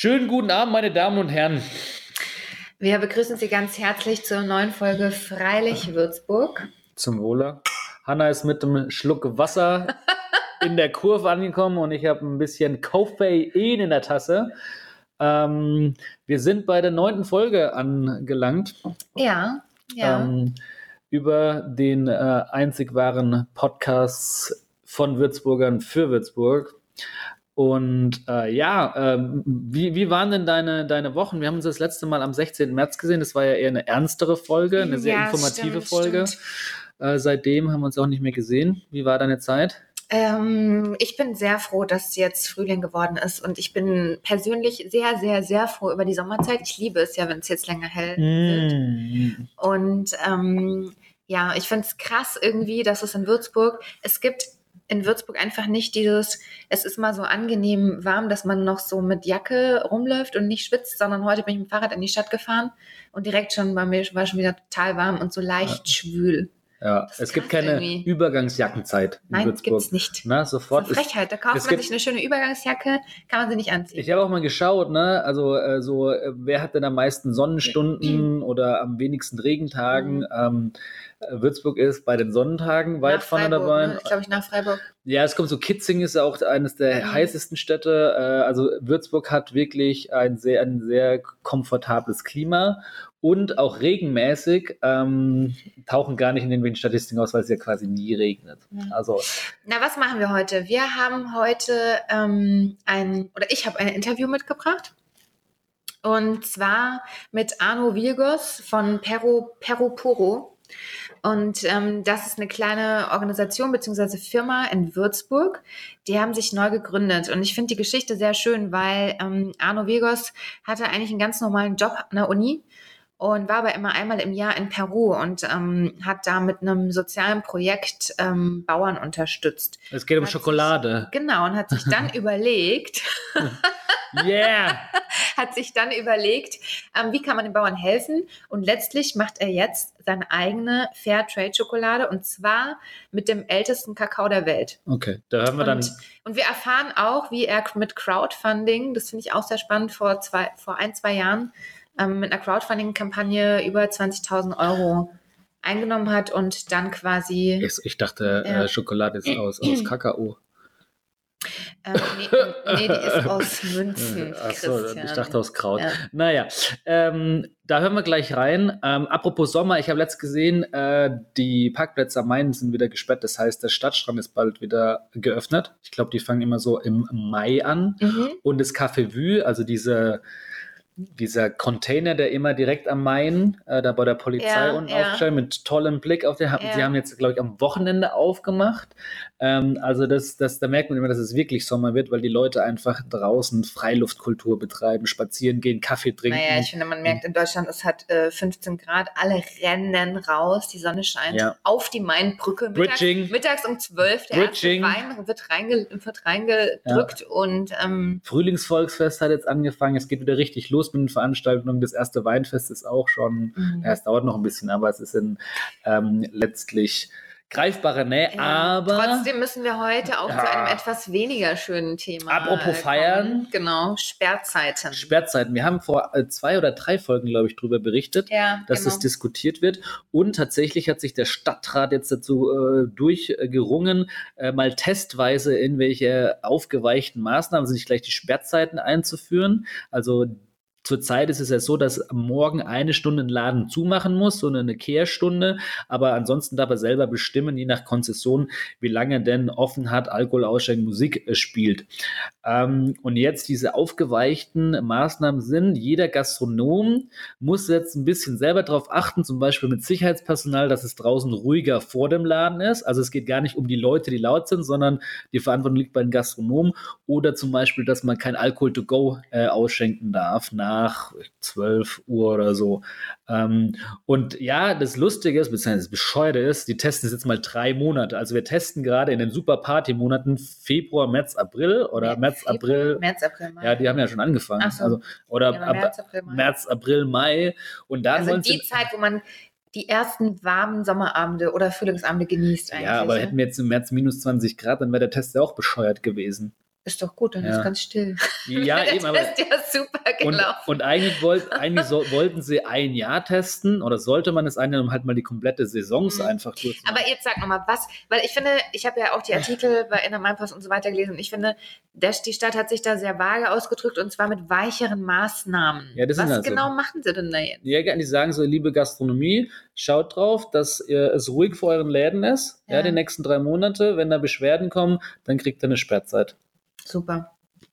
Schönen guten Abend, meine Damen und Herren. Wir begrüßen Sie ganz herzlich zur neuen Folge Freilich Würzburg. Zum Wohle. Hanna ist mit einem Schluck Wasser in der Kurve angekommen und ich habe ein bisschen Koffein in der Tasse. Ähm, wir sind bei der neunten Folge angelangt. Ja, ja. Ähm, über den äh, einzig wahren Podcast von Würzburgern für Würzburg. Und äh, ja, ähm, wie, wie waren denn deine, deine Wochen? Wir haben uns das letzte Mal am 16. März gesehen. Das war ja eher eine ernstere Folge, eine sehr Ja, informative stimmt, Folge. stimmt. Äh, seitdem haben wir uns auch nicht mehr gesehen. Wie war deine Zeit? Ähm, ich bin sehr froh, dass jetzt Frühling geworden ist und ich bin persönlich sehr, sehr, sehr froh über die Sommerzeit. Ich liebe es ja, wenn es jetzt länger hell wird. Mm. Und ähm, ja, ich finde es krass irgendwie, dass es in Würzburg, es gibt in Würzburg einfach nicht dieses, es ist mal so angenehm warm, dass man noch so mit Jacke rumläuft und nicht schwitzt, sondern heute bin ich mit dem Fahrrad in die Stadt gefahren und direkt schon bei mir war schon wieder total warm und so leicht schwül. Ja, Das es gibt keine irgendwie. Übergangsjackenzeit in Nein, Würzburg. gibt's nicht. Na, Das ist sofort eine Frechheit. Da kauft man gibt- sich eine schöne Übergangsjacke, kann man sie nicht anziehen. Ich habe auch mal geschaut, ne? Also äh, so, äh, wer hat denn am meisten Sonnenstunden oder am wenigsten Regentagen? Mhm. Ähm, äh, Würzburg ist bei den Sonnentagen weit Nach vorne Freiburg, dabei. Ne? Glaube ich nach Freiburg. Ja, es kommt so, Kitzing ist auch eines der Mhm. heißesten Städte. Äh, also Würzburg hat wirklich ein sehr, ein sehr komfortables Klima und auch regenmäßig ähm, tauchen gar nicht in den Statistiken aus, weil es ja quasi nie regnet. Mhm. Also Na, was machen wir heute? Wir haben heute ähm, ein, oder ich habe ein Interview mitgebracht. Und zwar mit Arno Virgos von Perro, Perro Puro. Und ähm, das ist eine kleine Organisation bzw. Firma in Würzburg. Die haben sich neu gegründet. Und ich finde die Geschichte sehr schön, weil ähm, Arno Virgos hatte eigentlich einen ganz normalen Job an der Uni und war aber immer einmal im Jahr in Peru und ähm, hat da mit einem sozialen Projekt ähm, Bauern unterstützt. es geht um Hat sich- Schokolade. Genau, und hat sich dann überlegt, Yeah! hat sich dann überlegt, ähm, wie kann man den Bauern helfen? Und letztlich macht er jetzt seine eigene Fairtrade-Schokolade und zwar mit dem ältesten Kakao der Welt. Okay, da hören wir dann. Und, und wir erfahren auch, wie er mit Crowdfunding, das finde ich auch sehr spannend, vor, zwei, vor ein, zwei Jahren ähm, mit einer Crowdfunding-Kampagne über 20.000 Euro eingenommen hat und dann quasi. Ich, ich dachte, äh, Schokolade ist aus, aus Kakao. Ähm, nee, nee, die ist aus Münzen. Achso, ich dachte aus Kraut. Ja. Naja, ähm, da hören wir gleich rein. Ähm, apropos Sommer, ich habe letzt gesehen, äh, die Parkplätze am Main sind wieder gesperrt. Das heißt, der Stadtstrand ist bald wieder geöffnet. Ich glaube, die fangen immer so im Mai an. Mhm. Und das Café Vue, also diese, dieser Container, der immer direkt am Main, äh, da bei der Polizei Ja, unten ja. aufgestellt, mit tollem Blick auf den, Ja. die haben jetzt, glaube ich, am Wochenende aufgemacht. Ähm, also das, das, da merkt man immer, dass es wirklich Sommer wird, weil die Leute einfach draußen Freiluftkultur betreiben, spazieren gehen, Kaffee trinken. Naja, ich finde, man merkt in Deutschland, es hat äh, 15 Grad, alle rennen raus, die Sonne scheint Ja. auf die Mainbrücke. Mittags, Bridging. mittags um 12, der Bridging. erste Wein wird, reinge, wird reingedrückt und ähm, Frühlingsvolksfest hat jetzt angefangen, es geht wieder richtig los mit den Veranstaltungen. Das erste Weinfest ist auch schon, Mhm. ja, es dauert noch ein bisschen, aber es ist in ähm, letztlich greifbare Nähe. ja, aber trotzdem müssen wir heute auch Ja. zu einem etwas weniger schönen Thema. Apropos äh, feiern. Genau, Sperrzeiten. Sperrzeiten. Wir haben vor äh, zwei oder drei Folgen, glaube ich, darüber berichtet. ja, dass genau. es diskutiert wird. Und tatsächlich hat sich der Stadtrat jetzt dazu äh, durchgerungen, äh, mal testweise irgendwelche aufgeweichten Maßnahmen, also nicht gleich die Sperrzeiten einzuführen. Also Zurzeit ist es ja so, dass morgen eine Stunde ein Laden zumachen muss, so eine Kehrstunde. Aber ansonsten darf er selber bestimmen, je nach Konzession, wie lange er denn offen hat, Alkohol ausschenken, Musik äh, spielt. Ähm, und jetzt diese aufgeweichten Maßnahmen sind, jeder Gastronom muss jetzt ein bisschen selber darauf achten, zum Beispiel mit Sicherheitspersonal, dass es draußen ruhiger vor dem Laden ist. Also es geht gar nicht um die Leute, die laut sind, sondern die Verantwortung liegt bei den Gastronomen. Oder zum Beispiel, dass man kein Alkohol to go äh, ausschenken darf nach 12 Uhr oder so. Ähm, und ja, das Lustige ist, beziehungsweise das Bescheuerte ist, die testen es jetzt mal drei Monate. Also wir testen gerade in den super Party-Monaten Februar, März, April oder März, Februar, April. März, April, Mai. Ja, die haben ja schon angefangen. So. Also, oder Ja, ab, März, April, Mai. März, April, Mai. Und dann also die. Zeit, wo man die ersten warmen Sommerabende oder Frühlingsabende genießt eigentlich. Ja, aber ne? hätten wir jetzt im März minus 20 Grad, dann wäre der Test ja auch bescheuert gewesen. Ist doch gut, dann Ja. ist ganz still. Ja, eben, aber ist ja super und, gelaufen. und eigentlich, wollt, eigentlich so, wollten sie ein Jahr testen oder sollte man es ein Jahr, um halt mal die komplette Saisons Mhm. einfach durchzumachen. Aber jetzt sag nochmal, was, weil ich finde, ich habe ja auch die Artikel bei Inner Mainpost und so weiter gelesen und ich finde, der, die Stadt hat sich da sehr vage ausgedrückt und zwar mit weicheren Maßnahmen. Ja, das was also- genau machen sie denn da jetzt? Ja, die sagen so, liebe Gastronomie, schaut drauf, dass ihr, es ruhig vor euren Läden ist, ja. Ja. die nächsten drei Monate. Wenn da Beschwerden kommen, dann kriegt ihr eine Sperrzeit. Super.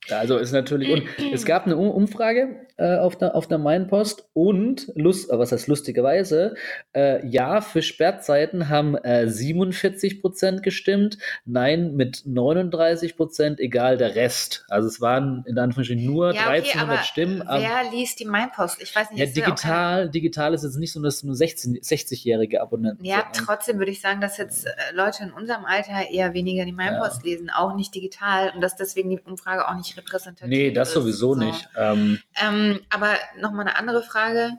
Also ist natürlich, und es gab eine Um- Umfrage äh, auf, der, auf der Mainpost und, Lust, äh, was heißt lustigerweise, äh, ja, für Sperrzeiten haben äh, 47 Prozent gestimmt, nein mit 39 Prozent, egal der Rest. Also es waren in Anführungsstrichen nur Ja, okay, 1300 aber Stimmen. wer liest die Mainpost? Ich weiß nicht. ja, ist ja digital, digital ist jetzt nicht so, dass nur 16 60-jährige Abonnenten Ja, sind. trotzdem würde ich sagen, dass jetzt äh, Leute in unserem Alter eher weniger die Mainpost lesen, auch nicht digital und dass deswegen die Umfrage auch nicht repräsentativ Nee, das ist. sowieso So. nicht. Ähm, Ähm, aber nochmal eine andere Frage.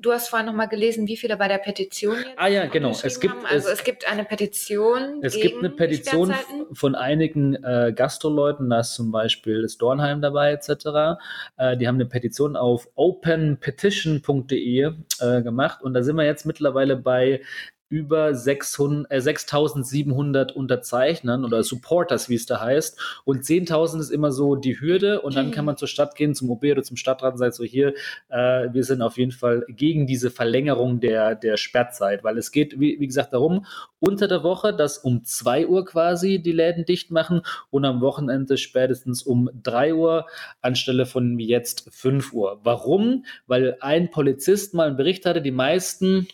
Du hast vorhin nochmal gelesen, wie viele bei der Petition jetzt Ah ja, genau. Es gibt- haben. Also es- es, gibt eine Petition Es gibt eine Petition von einigen äh, Gastroleuten, da ist zum Beispiel das Dornheim dabei etc. Äh, die haben eine Petition auf openpetition.de äh, gemacht und da sind wir jetzt mittlerweile bei über 600, äh, 6700 Unterzeichnern oder Supporters, wie es da heißt. Und 10.000 ist immer so die Hürde und dann kann man zur Stadt gehen, zum OB oder zum Stadtrat und sagt so, hier, äh, wir sind auf jeden Fall gegen diese Verlängerung der, der Sperrzeit, weil es geht, wie, wie gesagt, darum, unter der Woche, dass um 2 Uhr quasi die Läden dicht machen und am Wochenende spätestens um 3 Uhr anstelle von jetzt 5 Uhr. Warum? Weil ein Polizist mal einen Bericht hatte, die meisten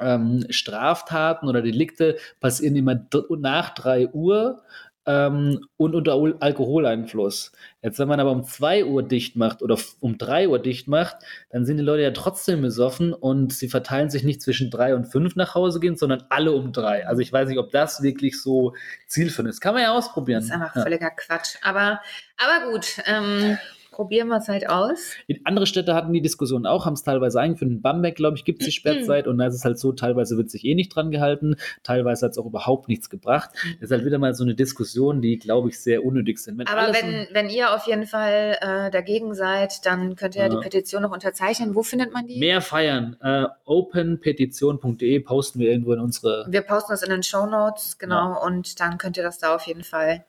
ähm, Straftaten oder Delikte passieren immer nach 3 Uhr ähm, und unter Al Alkoholeinfluss. Jetzt, wenn man aber um 2 Uhr dicht macht oder um 3 Uhr dicht macht, dann sind die Leute ja trotzdem besoffen und sie verteilen sich nicht zwischen 3 und 5 nach Hause gehen, sondern alle um 3. Also ich weiß nicht, ob das wirklich so zielführend ist. Kann man ja ausprobieren. Das ist einfach ja. völliger Quatsch. Aber, aber gut, ähm, probieren wir es halt aus. In andere Städte hatten die Diskussion auch, haben es teilweise eingeführt. In Bamberg, glaube ich, gibt es die Sperrzeit und da ist es halt so, teilweise wird sich eh nicht dran gehalten, teilweise hat es auch überhaupt nichts gebracht. Das ist halt wieder mal so eine Diskussion, die, glaube ich, sehr unnötig sind. Wenn Aber wenn, wenn ihr auf jeden Fall äh, dagegen seid, dann könnt ihr ja. Ja. die Petition noch unterzeichnen. Wo findet man die? mehr feiern, äh, openpetition.de posten wir irgendwo in unsere. Wir posten das in den Show Notes, genau, und dann könnt ihr das da auf jeden Fall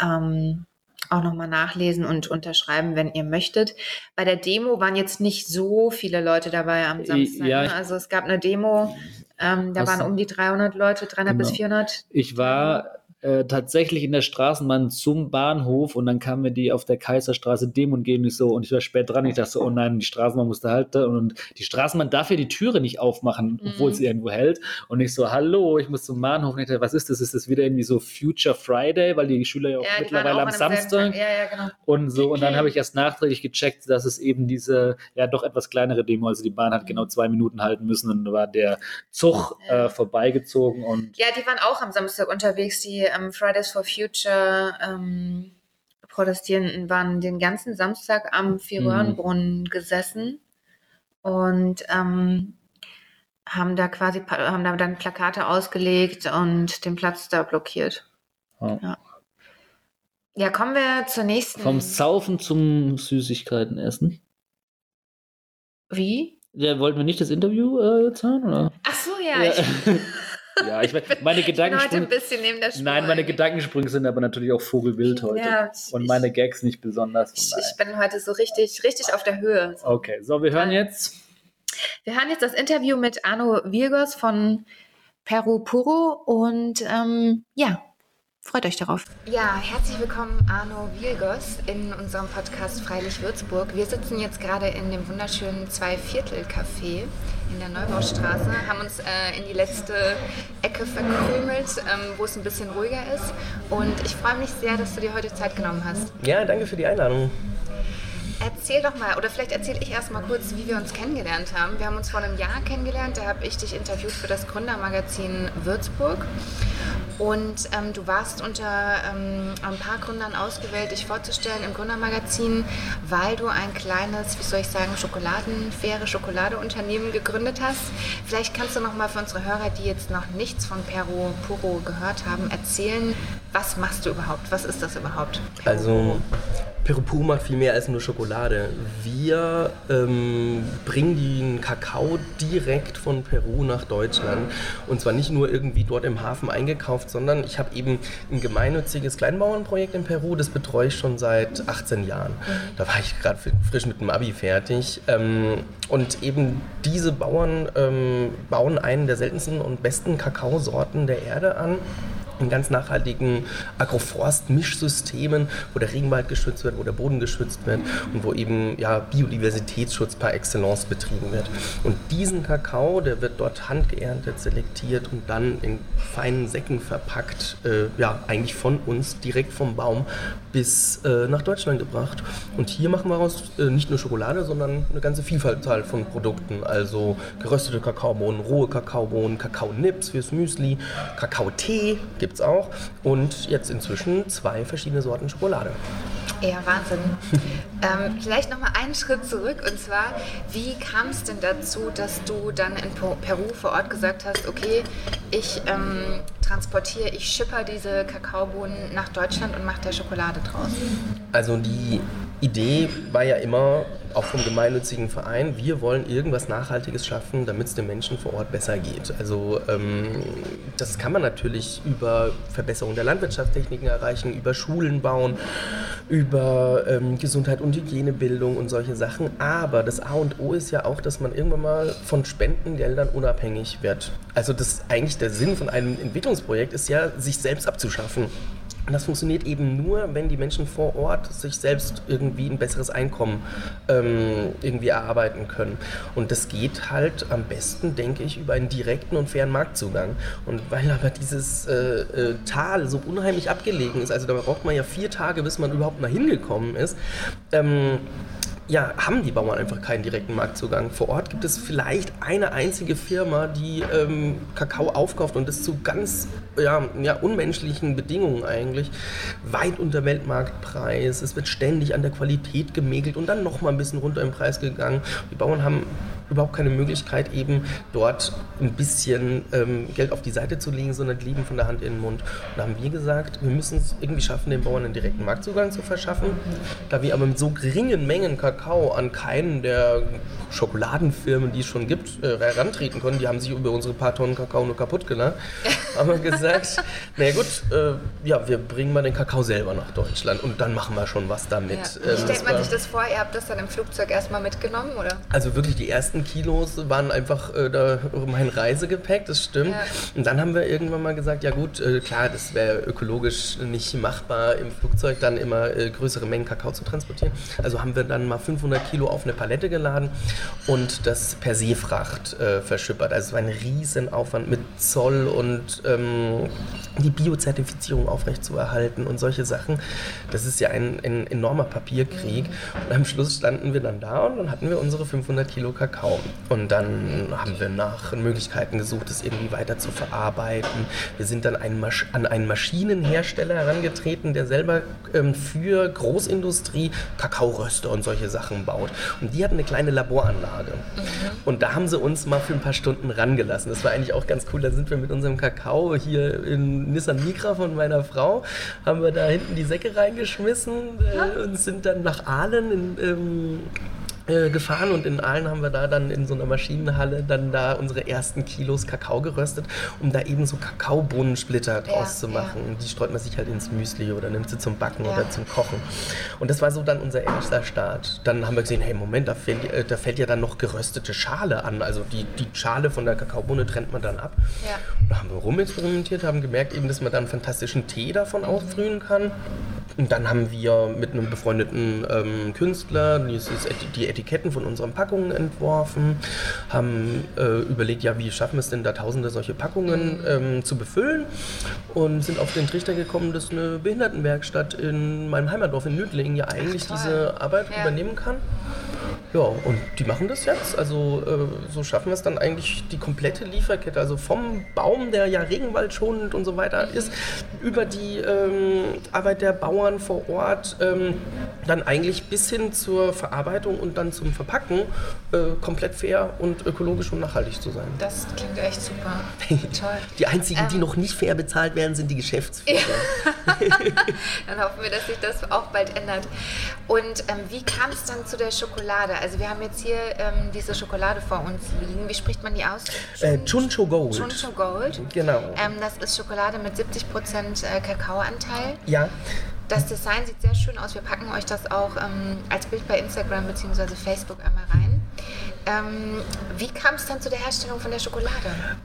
ähm, auch nochmal nachlesen und unterschreiben, wenn ihr möchtet. Bei der Demo waren jetzt nicht so viele Leute dabei am Samstag. ja, ne? also es gab eine Demo, ähm, da waren um die 300 Leute, 300 bis Genau. 400. Ich war äh, tatsächlich in der Straßenbahn zum Bahnhof und dann kam mir die auf der Kaiserstraße Demo entgegen nicht so und ich war spät dran. Ich dachte so, oh nein, die Straßenbahn musste halten und die Straßenbahn darf ja die Türe nicht aufmachen, obwohl Mhm. sie irgendwo hält. Und ich so, hallo, ich muss zum Bahnhof. Und ich dachte, was ist das? Ist das wieder irgendwie so Future Friday, weil die Schüler ja auch Ja, mittlerweile auch am Samstag Tag. Ja, ja, genau. und so. Und dann habe ich erst nachträglich gecheckt, dass es eben diese, ja, doch etwas kleinere Demo, also die Bahn hat genau zwei Minuten halten müssen und dann war der Zug äh, vorbeigezogen und Ja, die waren auch am Samstag unterwegs. Die ähm, Fridays for Future ähm, Protestierenden waren den ganzen Samstag am Vierröhrenbrunnen gesessen und ähm, haben da quasi haben da dann Plakate ausgelegt und den Platz da blockiert. ja. Ja, kommen wir zur nächsten. vom Saufen zum Süßigkeiten essen. Wie? Ja, wollten wir nicht das Interview äh, hören? Oder? Ach so, ja. Ja. Ich ja, ich, mein, meine bin heute ein Gedankensprünge. bisschen neben der Spur. Nein, meine. Gedankensprünge sind aber natürlich auch Vogelwild heute. Ja, ich- Und meine Gags nicht besonders. Ich, ich bin heute so richtig, richtig auf der Höhe. daher. okay, so, wir hören jetzt. Wir hören jetzt das Interview mit Arno Virgos von Peru Puro und ähm, ja, freut euch darauf. Ja, herzlich willkommen Arno Virgos in unserem Podcast Freilich Würzburg. Wir sitzen jetzt gerade in dem wunderschönen Zweiviertel-Café in der Neubaustraße, haben uns äh, in die letzte Ecke verkrümelt, ähm, wo es ein bisschen ruhiger ist. Und ich freue mich sehr, dass du dir heute Zeit genommen hast. Ja, danke für die Einladung. Erzähl doch mal, oder vielleicht erzähle ich erst mal kurz, wie wir uns kennengelernt haben. Wir haben uns vor einem Jahr kennengelernt, da habe ich dich interviewt für das Gründermagazin Würzburg. Und ähm, du warst unter ähm, ein paar Gründern ausgewählt, dich vorzustellen im Gründermagazin, weil du ein kleines, wie soll ich sagen, Schokoladen, faire Schokoladeunternehmen gegründet hast. Vielleicht kannst du noch mal für unsere Hörer, die jetzt noch nichts von Peru Puro gehört haben, erzählen, Was machst du überhaupt? Was ist das überhaupt? Also Peru macht viel mehr als nur Schokolade. Wir ähm, bringen den Kakao direkt von Peru nach Deutschland. Und zwar nicht nur irgendwie dort im Hafen eingekauft, sondern ich habe eben ein gemeinnütziges Kleinbauernprojekt in Peru. Das betreue ich schon seit 18 Jahren. Da war ich gerade frisch mit dem Abi fertig. Ähm, und eben diese Bauern ähm, bauen einen der seltensten und besten Kakaosorten der Erde an in ganz nachhaltigen Agroforst-Mischsystemen, wo der Regenwald geschützt wird, wo der Boden geschützt wird und wo eben ja, Biodiversitätsschutz par excellence betrieben wird. Und diesen Kakao, der wird dort handgeerntet, selektiert und dann in feinen Säcken verpackt, äh, ja, eigentlich von uns direkt vom Baum bis äh, nach Deutschland gebracht. Und hier machen wir daraus äh, nicht nur Schokolade, sondern eine ganze Vielfalt von Produkten. Also geröstete Kakaobohnen, rohe Kakaobohnen, Kakaonips fürs Müsli, Kakaotee gibt es auch und jetzt inzwischen zwei verschiedene Sorten Schokolade. Ja, Wahnsinn. ähm, vielleicht noch mal einen Schritt zurück und zwar, wie kam es denn dazu, dass du dann in Peru vor Ort gesagt hast, okay, ich ähm, transportiere, ich schipper diese Kakaobohnen nach Deutschland und mache da Schokolade draus? Also die Idee war ja immer, auch vom gemeinnützigen Verein, wir wollen irgendwas Nachhaltiges schaffen, damit es den Menschen vor Ort besser geht. Also ähm, das kann man natürlich über Verbesserung der Landwirtschaftstechniken erreichen, über Schulen bauen, über ähm, Gesundheit und Hygienebildung und solche Sachen. Aber das A und O ist ja auch, dass man irgendwann mal von Spendengeldern unabhängig wird. Also das eigentlich der Sinn von einem Entwicklungsprojekt ist ja, sich selbst abzuschaffen. Und das funktioniert eben nur, wenn die Menschen vor Ort sich selbst irgendwie ein besseres Einkommen ähm, irgendwie erarbeiten können. Und das geht halt am besten, denke ich, über einen direkten und fairen Marktzugang. Und weil aber dieses äh, äh, Tal so unheimlich abgelegen ist, also da braucht man ja vier Tage, bis man überhaupt mal hingekommen ist, ähm, ja, haben die Bauern einfach keinen direkten Marktzugang. Vor Ort gibt es vielleicht eine einzige Firma, die ähm, Kakao aufkauft und das zu ganz ja, ja, unmenschlichen Bedingungen eigentlich. Weit unter Weltmarktpreis. Es wird ständig an der Qualität gemäkelt und dann nochmal ein bisschen runter im Preis gegangen. Die Bauern haben überhaupt keine Möglichkeit, eben dort ein bisschen ähm, Geld auf die Seite zu legen, sondern die leben von der Hand in den Mund. Und da haben wir gesagt, wir müssen es irgendwie schaffen, den Bauern einen direkten Marktzugang zu verschaffen. Da wir aber mit so geringen Mengen Kakao an keinen der Schokoladenfirmen, die es schon gibt, äh, herantreten können, die haben sich über unsere paar Tonnen Kakao nur kaputt gelacht, haben wir gesagt, naja gut, äh, ja, wir bringen mal den Kakao selber nach Deutschland und dann machen wir schon was damit. Ja. Wie ähm, stellt man sich das vor? Ihr habt das dann im Flugzeug erstmal mitgenommen, oder? Also wirklich die ersten ersten Kilos waren einfach äh, da mein Reisegepäck, das stimmt. Ja. Und dann haben wir irgendwann mal gesagt, ja gut, äh, klar, das wäre ökologisch nicht machbar, im Flugzeug dann immer äh, größere Mengen Kakao zu transportieren. Also haben wir dann mal 500 Kilo auf eine Palette geladen und das per Seefracht äh, verschippert. Also es war ein Riesenaufwand mit Zoll und ähm, die Biozertifizierung aufrechtzuerhalten und solche Sachen. Das ist ja ein, ein enormer Papierkrieg. Und am Schluss standen wir dann da und dann hatten wir unsere 500 Kilo Kakao. Raum. Und dann haben wir nach Möglichkeiten gesucht, es irgendwie weiter zu verarbeiten. Wir sind dann einen an einen Maschinenhersteller herangetreten, der selber ähm, für Großindustrie Kakaoröster und solche Sachen baut. Und die hatten eine kleine Laboranlage. Mhm. Und da haben sie uns mal für ein paar Stunden rangelassen. Das war eigentlich auch ganz cool. Da sind wir mit unserem Kakao hier in Nissan Micra von meiner Frau, haben wir da hinten die Säcke reingeschmissen äh, und sind dann nach Aalen in, ähm, äh, gefahren und in Aalen haben wir da dann in so einer Maschinenhalle dann da unsere ersten Kilos Kakao geröstet, um da eben so Kakaobohnensplitter draus ja, zu machen. Ja. Die streut man sich halt ins Müsli oder nimmt sie zum Backen ja. oder zum Kochen. Und das war so dann unser erster Start. Dann haben wir gesehen, hey Moment, da fällt, äh, da fällt ja dann noch geröstete Schale an. Also die, die Schale von der Kakaobohne trennt man dann ab. Da haben wir rumexperimentiert, haben gemerkt eben, dass man dann fantastischen Tee davon mhm. aufbrühen kann. Und dann haben wir mit einem befreundeten ähm, Künstler dieses, die Etiketten von unseren Packungen entworfen, haben äh, überlegt, ja, wie schaffen wir es denn da tausende solche Packungen ähm, zu befüllen und sind auf den Trichter gekommen, dass eine Behindertenwerkstatt in meinem Heimatdorf in Nüdlingen ja eigentlich Ach, diese Arbeit ja. übernehmen kann. Ja, und die machen das jetzt. Also äh, so schaffen wir es dann eigentlich die komplette Lieferkette. Also vom Baum, der ja regenwaldschonend und so weiter ist, über die ähm, Arbeit der Bauern vor Ort, ähm, dann eigentlich bis hin zur Verarbeitung und dann zum Verpacken äh, komplett fair und ökologisch und nachhaltig zu sein. Das klingt echt super. Toll. Die einzigen, die Ähm. noch nicht fair bezahlt werden, sind die Geschäftsführer. Dann hoffen wir, dass sich das auch bald ändert. Und ähm, wie kam es dann zu der Schokolade? Also wir haben jetzt hier ähm, diese Schokolade vor uns liegen. Wie spricht man die aus? Äh, Chuncho Gold. Chuncho Gold. Genau. Ähm, das ist Schokolade mit 70% äh, Kakaoanteil. Ja, Das Design sieht sehr schön aus. Wir packen euch das auch ähm, als Bild bei Instagram bzw. Facebook einmal rein. Ähm, wie kam es dann zu der Herstellung von der Schokolade?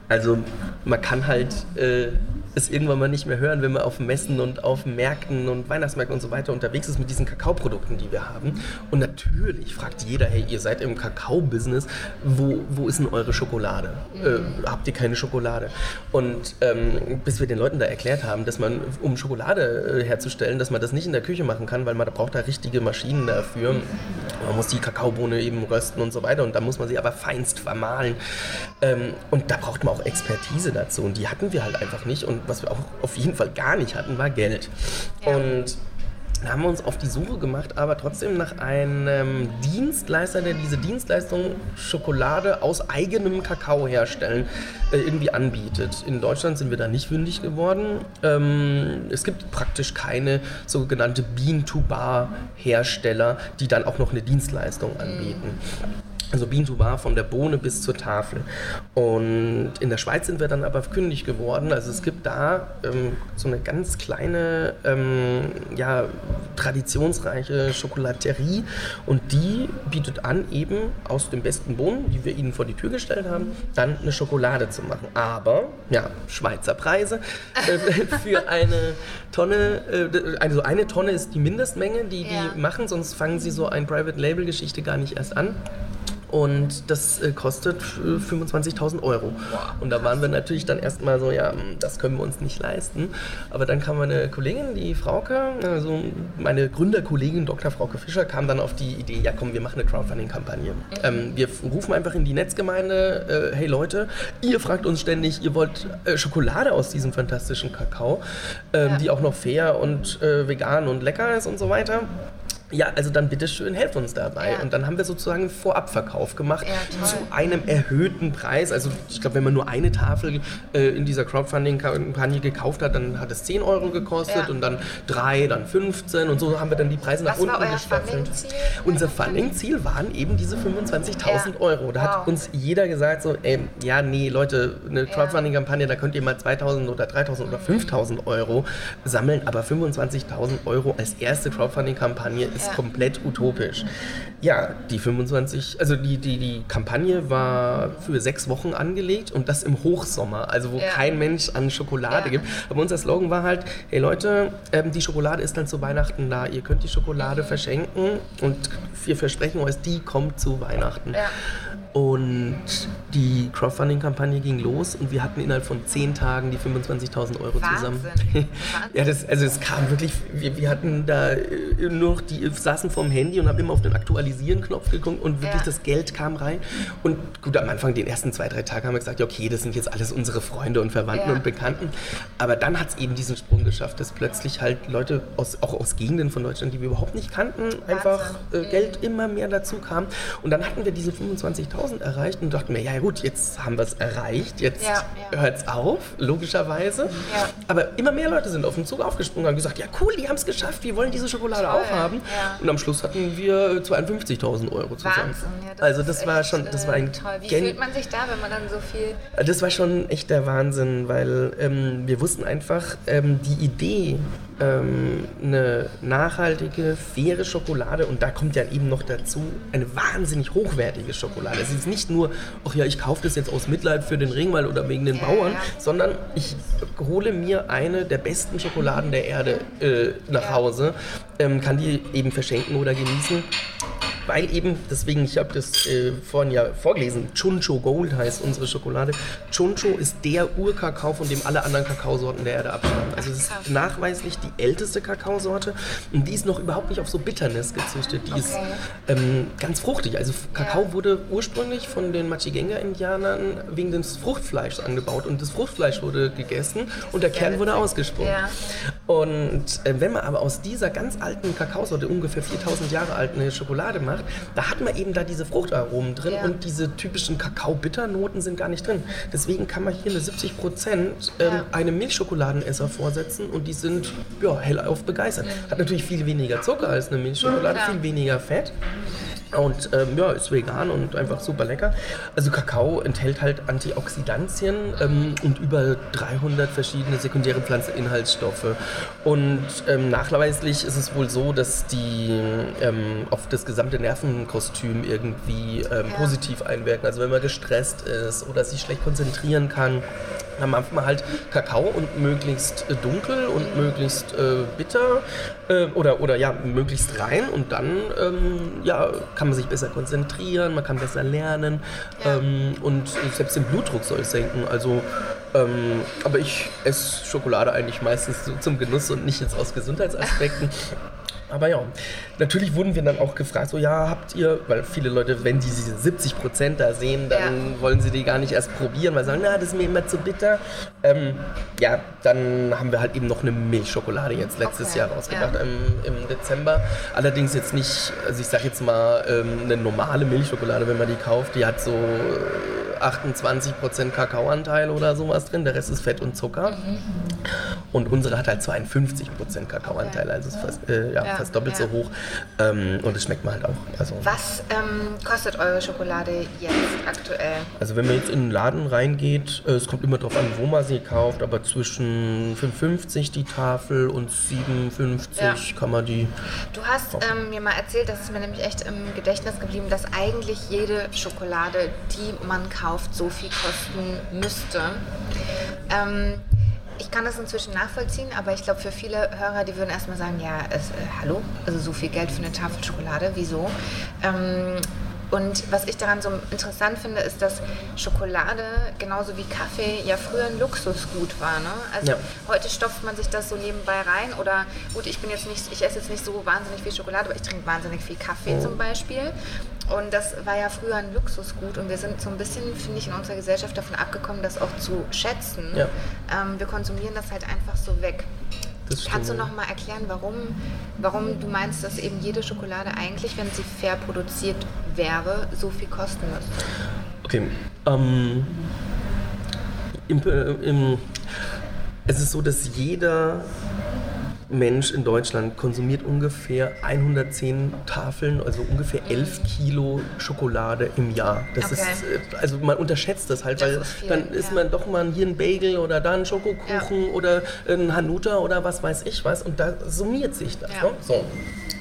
Also man kann halt äh, es irgendwann mal nicht mehr hören, wenn man auf Messen und auf Märkten und Weihnachtsmärkten und so weiter unterwegs ist mit diesen Kakaoprodukten, die wir haben. Und natürlich fragt jeder, hey, ihr seid im Kakao-Business, wo, wo ist denn eure Schokolade? Äh, habt ihr keine Schokolade? Und ähm, bis wir den Leuten da erklärt haben, dass man, um Schokolade äh, herzustellen, dass man das nicht in der Küche machen kann, weil man da braucht da richtige Maschinen dafür. Man muss die Kakaobohne eben rösten und so weiter und da muss man sie aber feinst vermahlen. Ähm, und da braucht man auch Expertise dazu und die hatten wir halt einfach nicht. Und was wir auch auf jeden Fall gar nicht hatten, war Geld. Ja. Und da haben wir uns auf die Suche gemacht, aber trotzdem nach einem Dienstleister, der diese Dienstleistung Schokolade aus eigenem Kakao herstellen äh, irgendwie anbietet. In Deutschland sind wir da nicht fündig geworden. Ähm, es gibt praktisch keine sogenannte Bean-to-Bar-Hersteller, die dann auch noch eine Dienstleistung anbieten. Also Bean to Bar von der Bohne bis zur Tafel. Und in der Schweiz sind wir dann aber fündig geworden. Also es gibt da ähm, so eine ganz kleine, ähm, ja, traditionsreiche Schokolaterie und die bietet an, eben aus den besten Bohnen, die wir ihnen vor die Tür gestellt haben, dann eine Schokolade zu machen. Aber, ja, Schweizer Preise äh, für eine Tonne, äh, also eine Tonne ist die Mindestmenge, die Ja. die machen, sonst fangen sie so ein Private Label Geschichte gar nicht erst an. Und das äh, kostet äh, 25.000 Euro. Und da waren wir natürlich dann erstmal so, ja, hm, das können wir uns nicht leisten. Aber dann kam meine Kollegin, die Frauke, also meine Gründerkollegin Dr. Frauke Fischer, kam dann auf die Idee, ja komm, wir machen eine Crowdfunding-Kampagne. Ähm, wir rufen einfach in die Netzgemeinde, äh, hey Leute, ihr fragt uns ständig, ihr wollt äh, Schokolade aus diesem fantastischen Kakao, ähm, Ja. die auch noch fair und äh, vegan und lecker ist und so weiter. Ja, also dann bitteschön, helft uns dabei. Ja. Und dann haben wir sozusagen einen Vorabverkauf gemacht Ja, zu einem erhöhten Preis. Also ich glaube, wenn man nur eine Tafel äh, in dieser Crowdfunding-Kampagne gekauft hat, dann hat es 10 Euro gekostet Ja. und dann 3, dann 15 und so haben wir dann die Preise nach Was unten gestaffelt. Unser Funding-Ziel waren eben diese 25.000 Ja. Euro. Da Wow. hat uns jeder gesagt so, ey, ja, nee, Leute, eine Crowdfunding-Kampagne, da könnt ihr mal 2.000 oder 3.000 oder 5.000 Euro sammeln, aber 25.000 Euro als erste Crowdfunding-Kampagne ist Ja. komplett utopisch. Ja, die 25, also die, die, die Kampagne war für sechs Wochen angelegt und das im Hochsommer, also wo Ja. kein Mensch an Schokolade gibt. Aber unser Slogan war halt, hey Leute, ähm, die Schokolade ist dann zu Weihnachten da. Ihr könnt die Schokolade Mhm. verschenken und wir versprechen euch, die kommt zu Weihnachten. Und die Crowdfunding-Kampagne ging los und wir hatten innerhalb von zehn Tagen die 25.000 Euro zusammen. Wahnsinn. ja, das, also es kam wirklich, wir, wir hatten da äh, nur noch die, saßen vorm Handy und haben immer auf den Aktualisieren-Knopf geguckt und wirklich Ja. das Geld kam rein. Und gut, am Anfang, den ersten zwei, drei Tagen haben wir gesagt, okay, das sind jetzt alles unsere Freunde und Verwandten Ja. und Bekannten. Aber dann hat es eben diesen Sprung geschafft, dass plötzlich halt Leute aus, auch aus Gegenden von Deutschland, die wir überhaupt nicht kannten, einfach äh, Geld immer mehr dazu kam. Und dann hatten wir diese 25.000 erreicht und dachten mir, ja gut, jetzt haben wir es erreicht, jetzt Ja, ja. hört es auf, logischerweise. Ja. Aber immer mehr Leute sind auf den Zug aufgesprungen und haben gesagt, ja cool, die haben es geschafft, wir wollen diese Schokolade Toll, auch haben. Und am Schluss hatten wir 52.000 Euro zusammen. Ja, also das war schon, das war ein äh, toll. Wie gen- fühlt man sich da, wenn man dann so viel... das war schon echt der Wahnsinn, weil ähm, wir wussten einfach, ähm, die Idee, ähm, eine nachhaltige, faire Schokolade und da kommt ja eben noch dazu eine wahnsinnig hochwertige Schokolade. Es ist nicht nur, ach ja, ich kaufe das jetzt aus Mitleid für den Ringwald oder wegen den Bauern, sondern ich hole mir eine der besten Schokoladen der Erde äh, nach. Hause, ähm, kann die eben verschenken oder genießen. Weil eben, deswegen, ich habe das äh, vorhin ja vorgelesen, Chuncho Gold heißt unsere Schokolade. Chuncho ist der Urkakao, von dem alle anderen Kakaosorten der Erde abstammen. Also es ist nachweislich die älteste Kakaosorte und die ist noch überhaupt nicht auf so Bitterness gezüchtet. Die okay. ist ähm, ganz fruchtig. Also Kakao ja. wurde ursprünglich von den Machigenga-Indianern wegen des Fruchtfleischs angebaut und das Fruchtfleisch wurde gegessen und der Kern wurde ausgesprungen. Ja. Und äh, wenn man aber aus dieser ganz alten Kakaosorte, ungefähr 4000 Jahre alt, eine Schokolade macht, da hat man eben da diese Fruchtaromen drin ja. und diese typischen Kakao-Bitternoten sind gar nicht drin. Deswegen kann man hier eine 70 Prozent ähm, ja. einem Milchschokoladenesser vorsetzen und die sind ja, hellauf begeistert. Hat natürlich viel weniger Zucker als eine Milchschokolade, viel weniger Fett. Und ähm, ja, ist vegan und einfach super lecker. Also Kakao enthält halt Antioxidantien ähm, und über 300 verschiedene sekundäre Pflanzeninhaltsstoffe. Und ähm, nachweislich ist es wohl so, dass die ähm, auf das gesamte Nervenkostüm irgendwie ähm, ja. positiv einwirken. Also wenn man gestresst ist oder sich schlecht konzentrieren kann, dann macht man halt Kakao und möglichst äh, dunkel und möglichst äh, bitter äh, oder, oder ja, möglichst rein und dann ähm, ja, kann man sich besser konzentrieren, man kann besser lernen ja. ähm, und selbst den Blutdruck soll es senken. Also, ähm, aber ich esse Schokolade eigentlich meistens so zum Genuss und nicht jetzt aus Gesundheitsaspekten. Aber ja, natürlich wurden wir dann auch gefragt, so ja, habt ihr, weil viele Leute, wenn die diese 70 Prozent da sehen, dann ja. wollen sie die gar nicht erst probieren, weil sie sagen, na, das ist mir immer zu bitter. Ähm, ja, dann haben wir halt eben noch eine Milchschokolade jetzt letztes okay. Jahr rausgebracht ja. im, im, Dezember. Allerdings jetzt nicht, also ich sag jetzt mal, ähm, eine normale Milchschokolade, wenn man die kauft, die hat so 28% Kakaoanteil oder sowas drin, der Rest ist Fett und Zucker. Mhm. Und unsere hat halt 52% Kakaoanteil, also ist fast, äh, ja, ja, fast doppelt ja. so hoch. Ähm, und es schmeckt man halt auch. Also, Was ähm, kostet eure Schokolade jetzt aktuell? Also wenn man jetzt in den Laden reingeht, äh, es kommt immer darauf an, wo man sie kauft, aber zwischen 5,50 die Tafel und 7,50 ja. kann man die. Du hast ähm, mir mal erzählt, das ist mir nämlich echt im Gedächtnis geblieben, dass eigentlich jede Schokolade, die man kauft, kauft, so viel kosten müsste. Ähm, ich kann das inzwischen nachvollziehen, aber ich glaube, für viele Hörer, die würden erstmal sagen, ja, es, äh, hallo, also so viel Geld für eine Tafel Schokolade, wieso? Ähm, und was ich daran so interessant finde, ist, dass Schokolade genauso wie Kaffee ja früher ein Luxusgut war. Ne? Also ja. heute stopft man sich das so nebenbei rein oder gut, ich bin jetzt nicht, ich esse jetzt nicht so wahnsinnig viel Schokolade, aber ich trinke wahnsinnig viel Kaffee oh. zum Beispiel. Und das war ja früher ein Luxusgut und wir sind so ein bisschen, finde ich, in unserer Gesellschaft davon abgekommen, das auch zu schätzen. Ja. Ähm, wir konsumieren das halt einfach so weg. Kannst du noch mal erklären, warum, warum du meinst, dass eben jede Schokolade eigentlich, wenn sie fair produziert wäre, so viel kosten müsste? Okay. Ähm, im, äh, im, es ist so, dass jeder Mensch in Deutschland konsumiert ungefähr 110 Tafeln, also ungefähr 11 Kilo Schokolade im Jahr. Das okay. ist, äh, also man unterschätzt das halt, das weil ist dann ist ja. man doch mal hier ein Bagel oder da ein Schokokuchen ja. oder ein Hanuta oder was weiß ich was und da summiert sich das. Ja. Ne? So.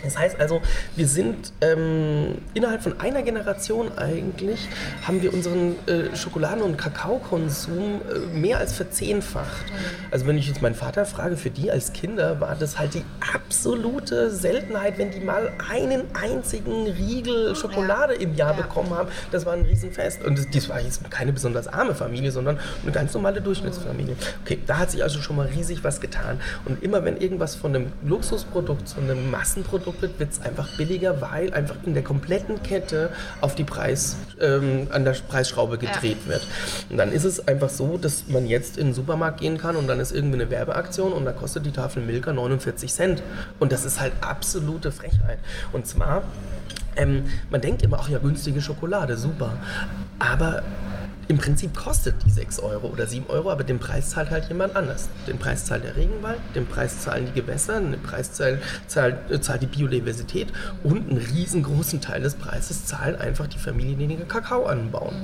Das heißt also, wir sind ähm, innerhalb von einer Generation eigentlich, haben wir unseren äh, Schokoladen- und Kakaokonsum äh, mehr als verzehnfacht. Also wenn ich jetzt meinen Vater frage, für die als Kinder war das halt die absolute Seltenheit, wenn die mal einen einzigen Riegel Schokolade ja. im Jahr ja. bekommen haben. Das war ein Riesenfest. Und das, das war jetzt keine besonders arme Familie, sondern eine ganz normale Durchschnittsfamilie. Okay, da hat sich also schon mal riesig was getan. Und immer wenn irgendwas von einem Luxusprodukt zu einem Massenprodukt wird, wird es einfach billiger, weil einfach in der kompletten Kette auf die Preis, ähm, an der Preisschraube gedreht ja. wird. Und dann ist es einfach so, dass man jetzt in den Supermarkt gehen kann und dann ist irgendwie eine Werbeaktion und da kostet die Tafel Milka 49 Cent. Und das ist halt absolute Frechheit. Und zwar, ähm, man denkt immer, ach ja, günstige Schokolade, super. Aber im Prinzip kostet die 6 Euro oder 7 Euro, aber den Preis zahlt halt jemand anders. Den Preis zahlt der Regenwald, den Preis zahlen die Gewässer, den Preis zahlt, zahlt, äh, zahlt die Biodiversität und einen riesengroßen Teil des Preises zahlen einfach die Familien, die den Kakao anbauen.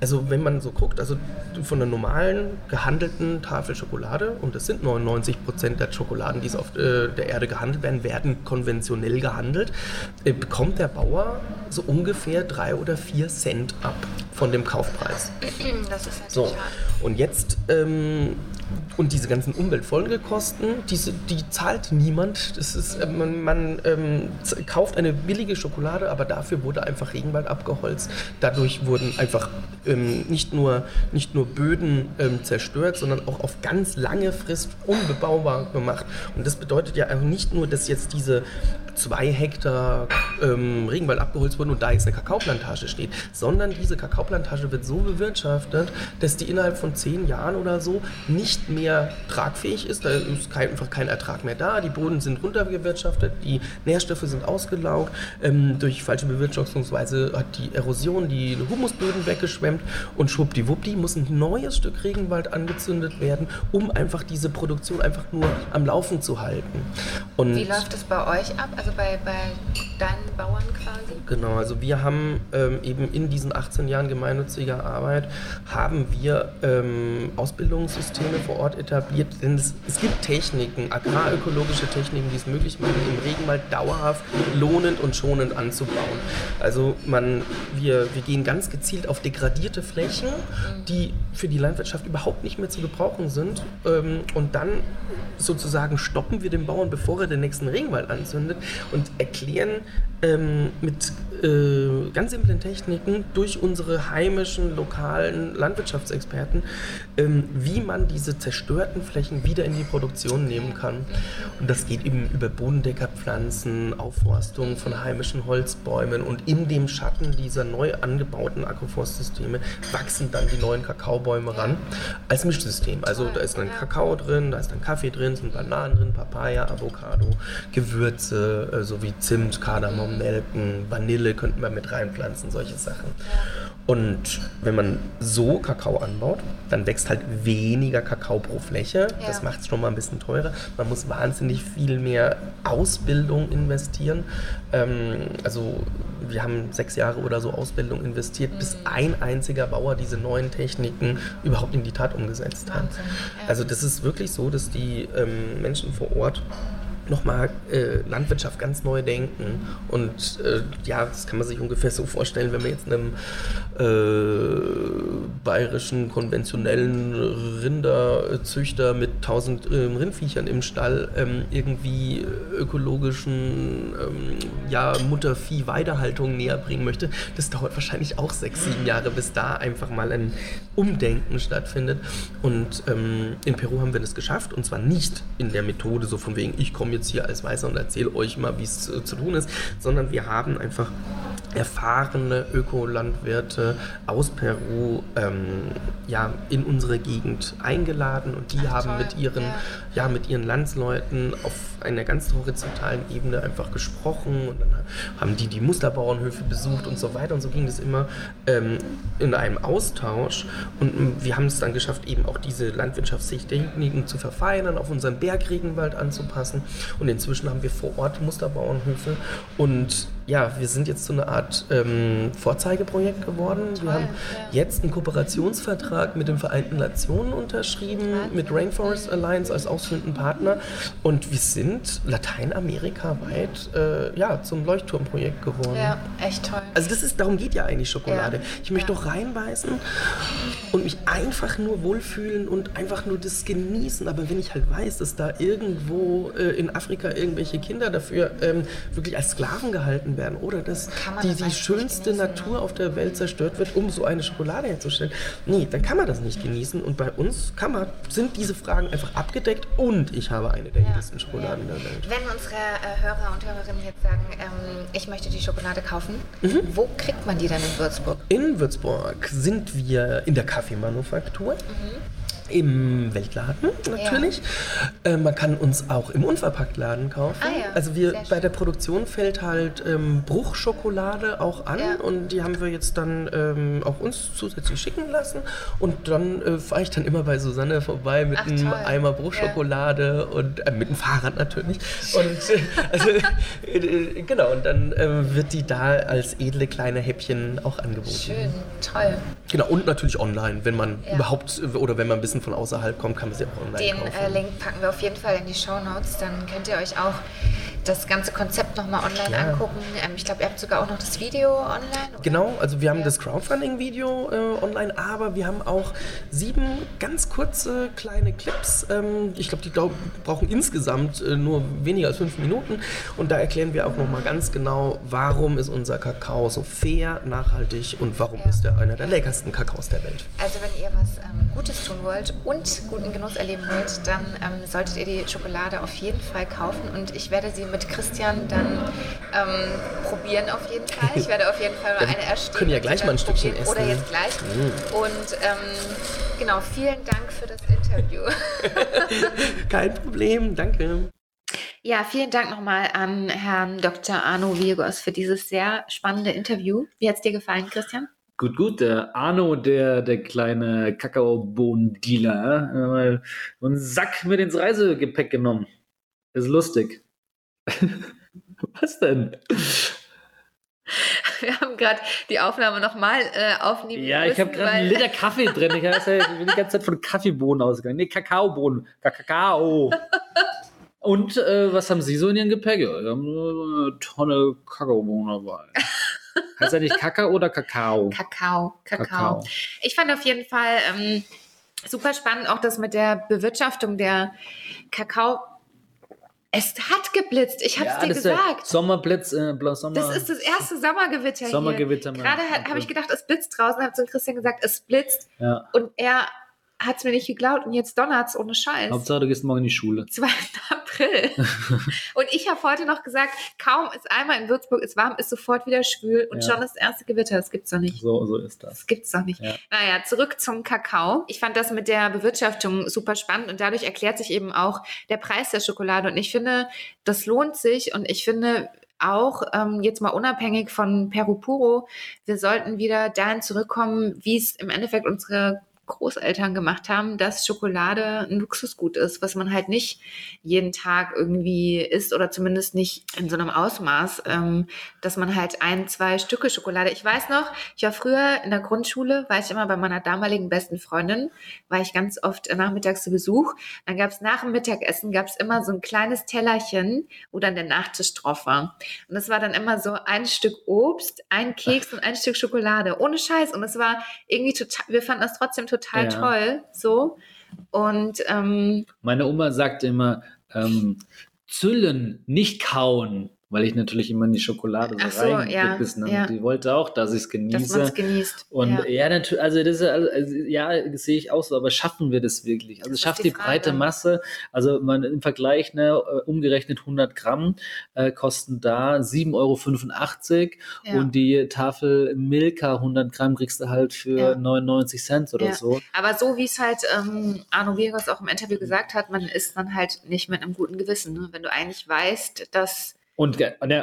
Also wenn man so guckt, also von einer normalen gehandelten Tafel Schokolade, und das sind 99 Prozent der Schokoladen, die auf äh, der Erde gehandelt werden, werden konventionell gehandelt, äh, bekommt der Bauer so ungefähr 3 oder 4 Cent ab von dem Kaufpreis. Das ist halt So, und jetzt, ähm, und diese ganzen Umweltfolgekosten, diese, die zahlt niemand. Das ist, äh, man man ähm, kauft eine billige Schokolade, aber dafür wurde einfach Regenwald abgeholzt. Dadurch wurden einfach ähm, nicht, nur, nicht nur Böden ähm, zerstört, sondern auch auf ganz lange Frist unbebaubar gemacht. Und das bedeutet ja auch nicht nur, dass jetzt diese zwei Hektar ähm, Regenwald abgeholzt wurden und da jetzt eine Kakaoplantage steht, sondern diese Kakaoplantage wird so bewirtschaftet, dass die innerhalb von zehn Jahren oder so nicht mehr tragfähig ist. Da ist kein, einfach kein Ertrag mehr da. Die Boden sind runtergewirtschaftet, die Nährstoffe sind ausgelaugt. Ähm, durch falsche Bewirtschaftungsweise hat die Erosion die Humusböden weggeschwemmt und schwuppdiwuppdi muss ein neues Stück Regenwald angezündet werden, um einfach diese Produktion einfach nur am Laufen zu halten. Und Wie läuft es bei euch ab? Also bei, bei deinen Bauern quasi? Genau, also wir haben ähm, eben in diesen 18 Jahren gemeinnütziger Arbeit haben wir ähm, Ausbildungssysteme vor Ort etabliert, denn es, es gibt Techniken, agrarökologische Techniken, die es möglich machen, im Regenwald dauerhaft lohnend und schonend anzubauen. Also man, wir, wir gehen ganz gezielt auf degradierte Flächen, die für die Landwirtschaft überhaupt nicht mehr zu gebrauchen sind ähm, und dann sozusagen stoppen wir den Bauern, bevor er den nächsten Regenwald anzündet und erklären ähm, mit äh, ganz simplen Techniken durch unsere heimischen, lokalen Landwirtschaftsexperten, ähm, wie man diese zerstörten Flächen wieder in die Produktion nehmen kann. Und das geht eben über Bodendeckerpflanzen, Aufforstung von heimischen Holzbäumen und in dem Schatten dieser neu angebauten Agroforstsysteme wachsen dann die neuen Kakaobäume ran als Mischsystem. Also da ist dann Kakao drin, da ist dann Kaffee drin, sind Bananen drin, Papaya, Avocado, Gewürze äh, sowie Zimt, Kardamom, Nelken, Vanille könnten wir mit reinpflanzen, solche Sachen. Und wenn man so Kakao anbaut, dann wächst halt weniger Kakao pro Fläche. Das Ja. macht es schon mal ein bisschen teurer. Man muss wahnsinnig viel mehr Ausbildung investieren. Ähm, also wir haben sechs Jahre oder so Ausbildung investiert, bis Mhm. ein einziger Bauer diese neuen Techniken überhaupt in die Tat umgesetzt hat. Wahnsinn, ja. Also das ist wirklich so, dass die ähm, Menschen vor Ort nochmal äh, Landwirtschaft ganz neu denken. Und äh, ja, das kann man sich ungefähr so vorstellen, wenn man jetzt einem äh, bayerischen konventionellen Rinderzüchter mit 1000 ähm, Rindviechern im Stall ähm, irgendwie ökologischen ähm, ja, Muttervieh-Weidehaltung näher bringen möchte. Das dauert wahrscheinlich auch sechs, sieben Jahre, bis da einfach mal ein Umdenken stattfindet. Und ähm, in Peru haben wir das geschafft und zwar nicht in der Methode so von wegen, ich komme jetzt hier als Weißer und erzähle euch mal, wie es äh, zu tun ist, sondern wir haben einfach erfahrene Ökolandwirte aus Peru ähm, ja, in unsere Gegend eingeladen und die Ach, haben toll. mit ihren, Ja. ja, mit ihren Landsleuten auf einer ganz horizontalen Ebene einfach gesprochen und dann haben die die Musterbauernhöfe besucht und so weiter und so ging das immer ähm, in einem Austausch und wir haben es dann geschafft, eben auch diese Landwirtschaftstechniken zu verfeinern, auf unseren Bergregenwald anzupassen und inzwischen haben wir vor Ort Musterbauernhöfe und ja, wir sind jetzt so eine Art ähm, Vorzeigeprojekt geworden. wir Toll, haben ja. jetzt einen Kooperationsvertrag mit den Vereinten Nationen unterschrieben, mit Rainforest Alliance als ausführenden Partner. Und wir sind lateinamerikaweit äh, ja, zum Leuchtturmprojekt geworden. Ja, echt toll. Also das ist, darum geht ja eigentlich Schokolade. Ja. Ich möchte Ja. doch reinbeißen und mich einfach nur wohlfühlen und einfach nur das genießen. Aber wenn ich halt weiß, dass da irgendwo äh, in Afrika irgendwelche Kinder dafür ähm, wirklich als Sklaven gehalten werden oder dass die, die schönste Natur auf der Welt zerstört wird, um so eine Schokolade herzustellen. Nee, dann kann man das nicht genießen. Und bei uns kann man, sind diese Fragen einfach abgedeckt und ich habe eine der Ja. Schokoladen der Welt. Wenn unsere äh, Hörer und Hörerinnen jetzt sagen, ähm, ich möchte die Schokolade kaufen, Mhm. wo kriegt man die denn in Würzburg? In Würzburg sind wir in der Kaffeemanufaktur. Im Weltladen natürlich. Äh, man kann uns auch im Unverpacktladen kaufen. Ah ja, also wir bei der Produktion fällt halt ähm, Bruchschokolade auch an Ja. und die haben wir jetzt dann ähm, auch uns zusätzlich schicken lassen und dann äh, fahre ich dann immer bei Susanne vorbei mit Ach, einem toll. Eimer Bruchschokolade und äh, mit dem Fahrrad natürlich und äh, also, äh, genau und dann äh, wird die da als edle kleine Häppchen auch angeboten. Schön, toll. Genau, und natürlich online, wenn man Ja. überhaupt oder wenn man ein bisschen von außerhalb kommt, kann man sie auch online Den kaufen. äh, Link packen wir auf jeden Fall in die Show Notes. Dann könnt ihr euch auch das ganze Konzept nochmal online ja. angucken. Ähm, ich glaube, ihr habt sogar auch noch das Video online. Oder? Genau, also wir haben ja. das Crowdfunding-Video äh, online, aber wir haben auch sieben ganz kurze kleine Clips. Ähm, ich glaube, die glaub, brauchen insgesamt äh, nur weniger als fünf Minuten. Und da erklären wir auch nochmal ganz genau, warum ist unser Kakao so fair, nachhaltig und warum ja. ist er einer der leckersten Kakaos der Welt. Also wenn ihr was ähm, Gutes tun wollt und guten Genuss erleben wollt, dann ähm, solltet ihr die Schokolade auf jeden Fall kaufen und ich werde sie mit Christian dann ähm, probieren auf jeden Fall. Ich werde auf jeden Fall mal eine erstellen. Können ja gleich mal ein Stückchen essen. Oder jetzt gleich. Mm. Und ähm, genau, vielen Dank für das Interview. Kein Problem, danke. Ja, vielen Dank nochmal an Herrn Dr. Arno Virgos für dieses sehr spannende Interview. Wie hat es dir gefallen, Christian? Gut, gut, der Arno, der, der kleine Kakaobohnen-Dealer, mal einen Sack mit ins Reisegepäck genommen. Ist lustig. Was denn? Wir haben gerade die Aufnahme nochmal äh, aufnehmen Ja, ich habe gerade einen Liter Kaffee drin. Ich, ja, ich bin die ganze Zeit von Kaffeebohnen ausgegangen. Nee, Kakaobohnen. Kakao. Und äh, was haben Sie so in Ihrem Gepäck? Ja, wir haben eine Tonne Kakaobohnen dabei. Heißt er nicht Kakao oder Kakao? Kakao, Kakao. Kakao. Ich fand auf jeden Fall ähm, super spannend auch das mit der Bewirtschaftung der Kakao. Es hat geblitzt, ich habe es ja, dir gesagt. Sommerblitz, äh, Sommer. Das ist das erste Sommergewitter, Sommergewitter hier. Gerade habe ich gedacht, es blitzt draußen, habe zu Christian gesagt, es blitzt. Ja. Und er hat es mir nicht geglaubt und jetzt donnert es ohne Scheiß. Hauptsache, du gehst morgen in die Schule. 2. April. und ich habe heute noch gesagt, kaum ist einmal in Würzburg ist warm, ist sofort wieder schwül und ja. schon das erste Gewitter. Das gibt's doch nicht. So, so ist das. Das gibt's doch nicht. Ja. Naja, zurück zum Kakao. Ich fand das mit der Bewirtschaftung super spannend und dadurch erklärt sich eben auch der Preis der Schokolade. Und ich finde, das lohnt sich und ich finde, auch ähm, jetzt mal unabhängig von Peru Puro, wir sollten wieder dahin zurückkommen, wie es im Endeffekt unsere Großeltern gemacht haben, dass Schokolade ein Luxusgut ist, was man halt nicht jeden Tag irgendwie isst oder zumindest nicht in so einem Ausmaß, ähm, dass man halt ein, zwei Stücke Schokolade. Ich weiß noch, ich war früher in der Grundschule, war ich immer bei meiner damaligen besten Freundin, war ich ganz oft nachmittags zu Besuch. Dann gab es nach dem Mittagessen gab es immer so ein kleines Tellerchen, wo dann der Nachtisch drauf war. Und das war dann immer so ein Stück Obst, ein Keks und ein Stück Schokolade. Ohne Scheiß. Und es war irgendwie total, wir fanden das trotzdem total total ja. toll. So. Und ähm, meine Oma sagte immer, ähm, züllen, nicht kauen weil ich natürlich immer in die Schokolade so, so reingebissen ja, habe. Ja. Die wollte auch, dass ich es genieße. Dass man es genießt. Und ja, ja natürlich, also das ist, also, ja, das sehe ich auch so, aber schaffen wir das wirklich? Also schafft die, die breite Masse, also man im Vergleich, ne, äh, umgerechnet 100 Gramm äh, kosten da 7,85 Euro und die Tafel Milka 100 Gramm kriegst du halt für 99 Cent oder so. Aber so wie es halt ähm, Arno Virus auch im Interview gesagt hat, man isst dann halt nicht mit einem guten Gewissen. Ne? Wenn du eigentlich weißt, dass und,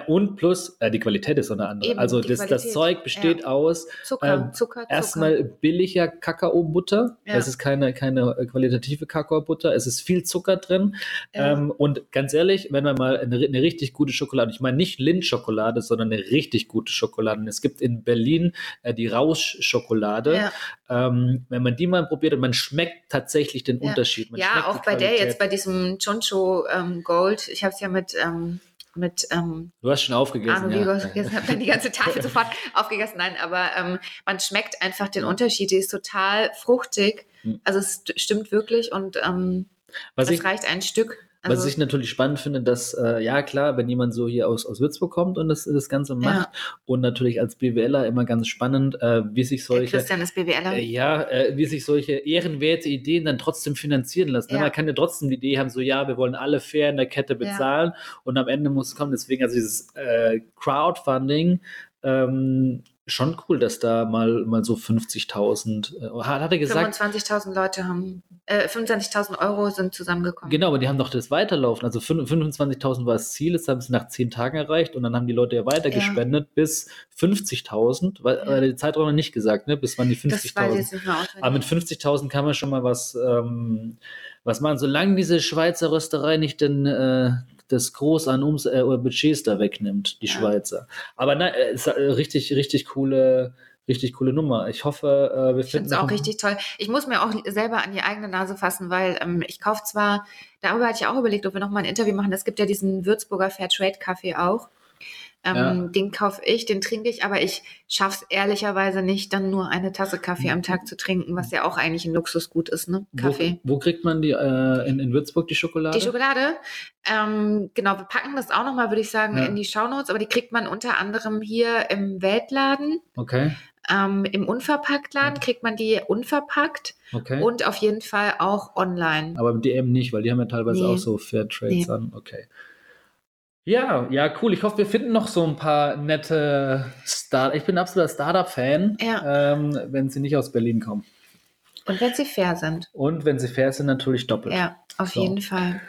und plus, äh, die Qualität ist so eine andere. Eben, also das, das, Zeug besteht ja. aus Zucker, ähm, Zucker, Zucker. erstmal billiger Kakaobutter. Ja. Es ist keine, keine qualitative Kakaobutter. Es ist viel Zucker drin. Ja. Ähm, und ganz ehrlich, wenn man mal eine, eine richtig gute Schokolade, ich meine nicht Lindt-Schokolade, sondern eine richtig gute Schokolade. Es gibt in Berlin äh, die Rausch-Schokolade. Ähm, wenn man die mal probiert und man schmeckt tatsächlich den Unterschied. Man ja, auch bei der jetzt, bei diesem Choncho ähm, Gold. Ich habe es ja mit ähm, mit. Ähm, du hast schon aufgegessen. Arno ja. gegessen, habe dann die ganze Tafel sofort aufgegessen. Nein, aber ähm, man schmeckt einfach den Unterschied. Die ist total fruchtig. Hm. Also es stimmt wirklich und ähm, Was das ich, reicht ein Stück. Also, Was ich natürlich spannend finde, dass, äh, ja klar, wenn jemand so hier aus, aus Würzburg kommt und das, das Ganze macht ja. und natürlich als BWLer immer ganz spannend, äh, wie sich solche... Der Christian ist BWLer. Äh, ja, äh, wie sich solche ehrenwerte Ideen dann trotzdem finanzieren lassen. Ja. Man kann ja trotzdem die Idee haben, so ja, wir wollen alle fair in der Kette bezahlen ja. und am Ende muss es kommen. Deswegen also dieses äh, Crowdfunding ähm, schon cool, dass da mal, mal so 50.000, äh, hat er gesagt. 25.000 Leute haben, äh, 25.000 Euro sind zusammengekommen. Genau, aber die haben doch das weiterlaufen. Also 25.000 war das Ziel, das haben sie nach 10 Tagen erreicht und dann haben die Leute ja weiter ja. bis 50.000, weil ja. äh, die Zeitraum nicht gesagt, ne, bis wann die 50.000. Aber mit 50.000 kann man schon mal was, ähm, was machen. Solange diese Schweizer Rösterei nicht den, äh, das groß an Ums äh, Budgets da wegnimmt, die ja. Schweizer. Aber na, äh, ist, äh, richtig, richtig coole, richtig coole Nummer. Ich hoffe, äh, wir Ich finde finden es auch richtig toll. Ich muss mir auch selber an die eigene Nase fassen, weil ähm, ich kaufe zwar, darüber hatte ich auch überlegt, ob wir nochmal ein Interview machen. Es gibt ja diesen Würzburger Fairtrade-Kaffee auch. Ähm, Ja. Den kaufe ich, den trinke ich, aber ich schaffe es ehrlicherweise nicht, dann nur eine Tasse Kaffee am Tag zu trinken, was ja auch eigentlich ein Luxusgut ist, ne? Kaffee. Wo, wo kriegt man die äh, in, in Würzburg die Schokolade? Die Schokolade, ähm, genau, wir packen das auch nochmal, würde ich sagen, Ja. in die Shownotes, aber die kriegt man unter anderem hier im Weltladen. Okay, Ähm, Im Unverpacktladen kriegt man die unverpackt okay. und auf jeden Fall auch online. Aber im DM nicht, weil die haben ja teilweise Nee. auch so Fairtrades Nee. an. Okay. Ja, ja, cool. Ich hoffe, wir finden noch so ein paar nette Start. Ich bin ein absoluter Startup-Fan, Ja. ähm, wenn sie nicht aus Berlin kommen. Und wenn sie fair sind. Und wenn sie fair sind, natürlich doppelt. Ja, auf So. jeden Fall.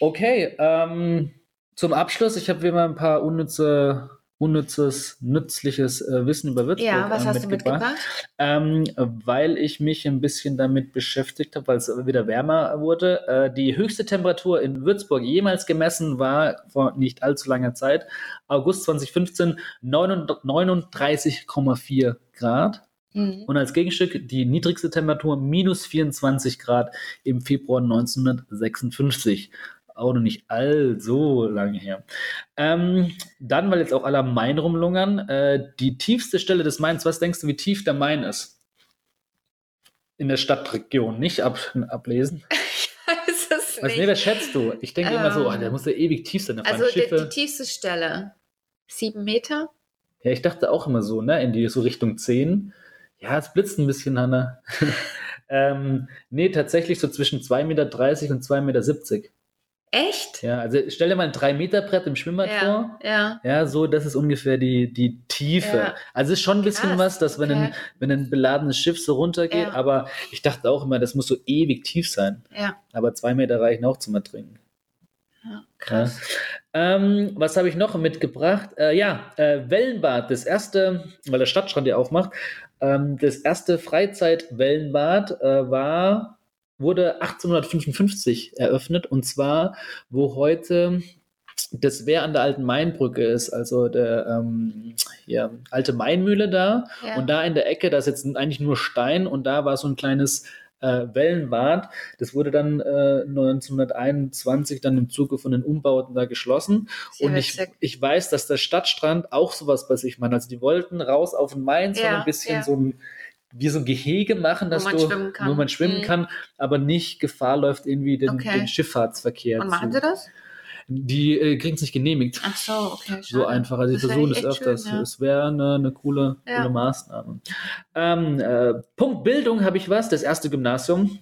Okay, ähm, zum Abschluss, ich habe wie immer ein paar unnütze, unnützes, nützliches äh, Wissen über Würzburg Ja, was äh, hast du mitgebracht? Ähm, weil ich mich ein bisschen damit beschäftigt habe, weil es wieder wärmer wurde. Äh, die höchste Temperatur in Würzburg jemals gemessen war vor nicht allzu langer Zeit, August 2015, 39,4 Grad. Mhm. Und als Gegenstück die niedrigste Temperatur minus 24 Grad im Februar 1956. Auch noch nicht allzu lange her. Ähm, dann, weil jetzt auch alle am Main rumlungern, äh, die tiefste Stelle des Mains, was denkst du, wie tief der Main ist? In der Stadtregion, nicht ab, ablesen. Ich weiß es Was, nee, nicht. was schätzt du? Ich denke immer so, Ähm, oh, der muss ja ewig tief sein. Also die, die tiefste Stelle. Sieben Meter? Ja, ich dachte auch immer so, ne, in die so Richtung 10. Ja, es blitzt ein bisschen, Hanna. ähm, nee, tatsächlich so zwischen 2,30 Meter und 2,70 Meter. Echt? Ja, also stell dir mal ein 3-Meter-Brett im Schwimmbad vor. Ja, ja. Ja, so, das ist ungefähr die, die Tiefe. Ja. Also es ist schon ein bisschen Krass, was, dass wenn, ein, okay. wenn ein beladenes Schiff so runtergeht, Ja. aber ich dachte auch immer, das muss so ewig tief sein. Ja, Aber zwei Meter reichen auch zum Ertrinken. ja. krass. Ähm, was habe ich noch mitgebracht? Äh, ja, äh, Wellenbad, das erste, weil der Stadtstrand ja aufmacht, ähm, das erste Freizeitwellenbad äh, war, wurde 1855 eröffnet und zwar, wo heute das Wehr an der alten Mainbrücke ist, also der ähm, ja, alte Mainmühle da. Ja. Und da in der Ecke, da ist jetzt eigentlich nur Stein und da war so ein kleines äh, Wellenbad. Das wurde dann äh, 1921 dann im Zuge von den Umbauten da geschlossen. Sehr und ich, ich weiß, dass der Stadtstrand auch sowas bei sich macht. Also die wollten raus auf den Main, so Ja, ein bisschen ja. so ein wie so ein Gehege machen, dass man du, wo man schwimmen Mhm. kann, aber nicht Gefahr läuft, irgendwie den, Okay. den Schifffahrtsverkehr Und machen zu. sie das? Die äh, kriegen es nicht genehmigt. Ach so, okay. So schade. einfach. Also, die versuchen es öfters. schön, ja. Es wäre eine, eine coole, Ja. coole Maßnahme. Ähm, äh, Punkt Bildung habe ich was. Das erste Gymnasium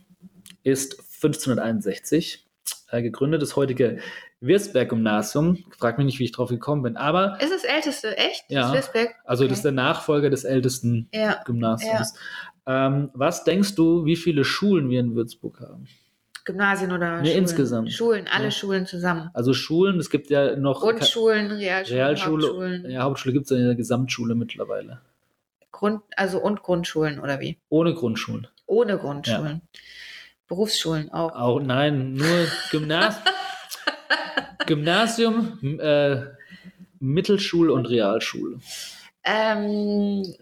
ist 1561 äh, gegründet. Das heutige Wirsberg-Gymnasium. Frag mich nicht, wie ich drauf gekommen bin. Aber, Ist das älteste, echt? Ja. Das Wirsbeck? also, Okay. das ist der Nachfolger des ältesten Ja. Gymnasiums. Ähm, was denkst du, wie viele Schulen wir in Würzburg haben? Gymnasien oder Nee, Schulen? insgesamt. Schulen, alle Ja. Schulen zusammen. Also Schulen, es gibt ja noch Grundschulen, Realschulen, Realschule. Hauptschulen. Ja, Hauptschule gibt es ja in der Gesamtschule mittlerweile. Grund, also und Grundschulen oder wie? Ohne Grundschulen. Ohne Grundschulen. Berufsschulen auch. Auch nein, nur Gymnas Gymnasium, äh, Mittelschule und Realschule. Ähm,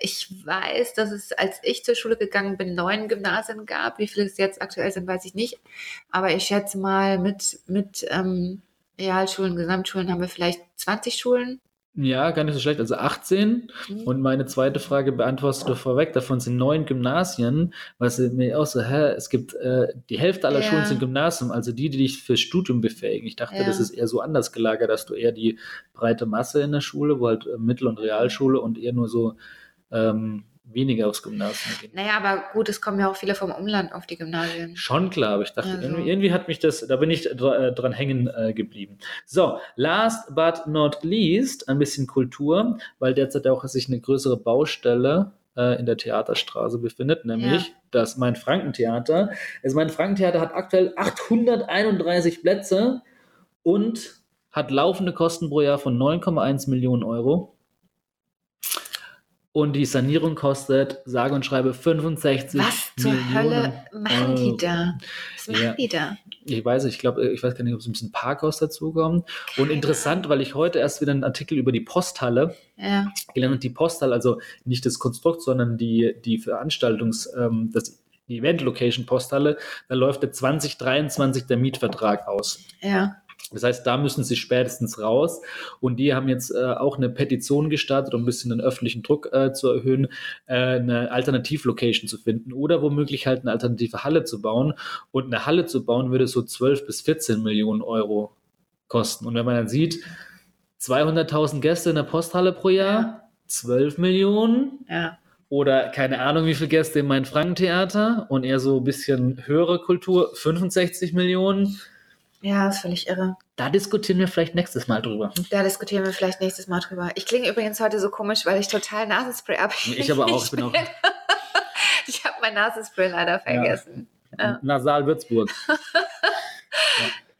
ich weiß, dass es, als ich zur Schule gegangen bin, neun Gymnasien gab. Wie viele es jetzt aktuell sind, weiß ich nicht. Aber ich schätze mal, mit, mit ähm, Realschulen, Gesamtschulen haben wir vielleicht 20 Schulen. Ja, gar nicht so schlecht. Also 18. Hm. Und meine zweite Frage beantwortest du vorweg. Davon sind neun Gymnasien. Was mir auch so, hä, es gibt äh, die Hälfte aller Ja. Schulen sind Gymnasium, also die, die dich fürs Studium befähigen. Ich dachte, Ja. das ist eher so anders gelagert, dass du eher die breite Masse in der Schule, wo halt äh, Mittel- und Realschule und eher nur so ähm, weniger aufs Gymnasium gehen. Naja, aber gut, es kommen ja auch viele vom Umland auf die Gymnasien. Schon klar, aber ich dachte, Also. irgendwie, irgendwie hat mich das, da bin ich äh, dran hängen äh, geblieben. So, last but not least, ein bisschen Kultur, weil derzeit auch sich eine größere Baustelle äh, in der Theaterstraße befindet, nämlich Ja. das Main-Franken-Theater. Das Main-Franken-Theater hat aktuell 831 Plätze und hat laufende Kosten pro Jahr von 9,1 Millionen Euro. Und die Sanierung kostet, sage und schreibe, 65 Was zur Millionen Hölle machen die da? Was machen Ja. die da? Ich weiß, ich glaube, ich weiß gar nicht, ob es ein bisschen Parkhaus dazukommt. Und interessant, weil ich heute erst wieder einen Artikel über die Posthalle Ja, gelernt habe. Die Posthalle, also nicht das Konstrukt, sondern die, die Veranstaltungs-, ähm, das, die Event-Location Posthalle, da läuft der 2023 der Mietvertrag aus. ja. Das heißt, da müssen sie spätestens raus. Und die haben jetzt äh, auch eine Petition gestartet, um ein bisschen den öffentlichen Druck äh, zu erhöhen, äh, eine Alternativlocation zu finden oder womöglich halt eine alternative Halle zu bauen. Und eine Halle zu bauen würde so 12 bis 14 Millionen Euro kosten. Und wenn man dann sieht, 200.000 Gäste in der Posthalle pro Jahr, 12 Millionen Ja. oder keine Ahnung, wie viele Gäste im Main-Franken-Theater und eher so ein bisschen höhere Kultur, 65 Millionen. Ja, ist völlig irre. Da diskutieren wir vielleicht nächstes Mal drüber. Da diskutieren wir vielleicht nächstes Mal drüber. Ich klinge übrigens heute so komisch, weil ich total Nasenspray habe. Ich aber auch, ich bin auch- Ich habe mein Nasenspray leider vergessen. Ja. Nasal Würzburg.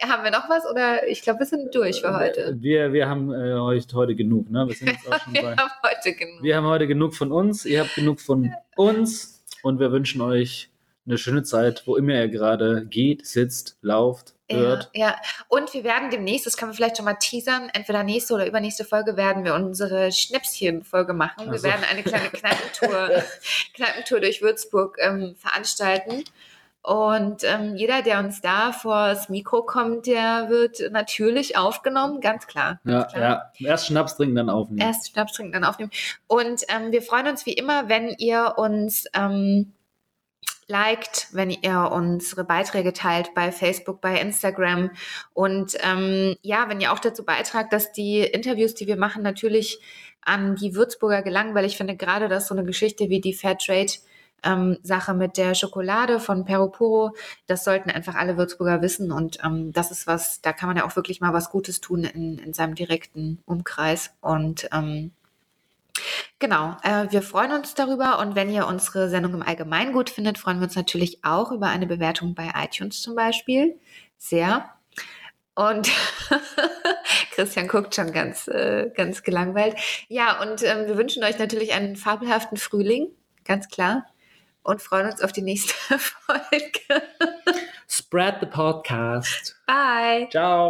Haben wir noch was oder ich glaube, wir sind durch für heute. Wir, wir haben äh, heute, heute genug, ne? Wir, sind jetzt auch schon Wir bei, haben heute genug. wir haben heute genug von uns, ihr habt genug von uns und wir wünschen euch eine schöne Zeit, wo immer ihr gerade geht, sitzt, lauft, hört. Ja, ja, und wir werden demnächst, das können wir vielleicht schon mal teasern, entweder nächste oder übernächste Folge werden wir unsere Schnäpschen-Folge machen. Ach Wir werden eine kleine Kneipentour, Kneipentour durch Würzburg ähm, veranstalten. Und ähm, jeder, der uns da vors Mikro kommt, der wird natürlich aufgenommen, ganz klar. Ja, Ganz klar. ja. Erst Schnaps trinken, dann aufnehmen. Erst Schnaps trinken, dann aufnehmen. Und ähm, wir freuen uns wie immer, wenn ihr uns ähm, liked, wenn ihr unsere Beiträge teilt bei Facebook, bei Instagram. Und ähm, ja, wenn ihr auch dazu beitragt, dass die Interviews, die wir machen, natürlich an die Würzburger gelangen, weil ich finde gerade, dass so eine Geschichte wie die Fairtrade ähm, Sache mit der Schokolade von Peropuro, das sollten einfach alle Würzburger wissen und ähm, das ist was, da kann man ja auch wirklich mal was Gutes tun in, in seinem direkten Umkreis und ähm, Genau, äh, wir freuen uns darüber und wenn ihr unsere Sendung im Allgemeinen gut findet, freuen wir uns natürlich auch über eine Bewertung bei iTunes zum Beispiel. Sehr. Und Christian guckt schon ganz, äh, ganz gelangweilt. Ja, und ähm, wir wünschen euch natürlich einen fabelhaften Frühling, ganz klar. Und freuen uns auf die nächste Folge. Spread the podcast. Bye. Ciao.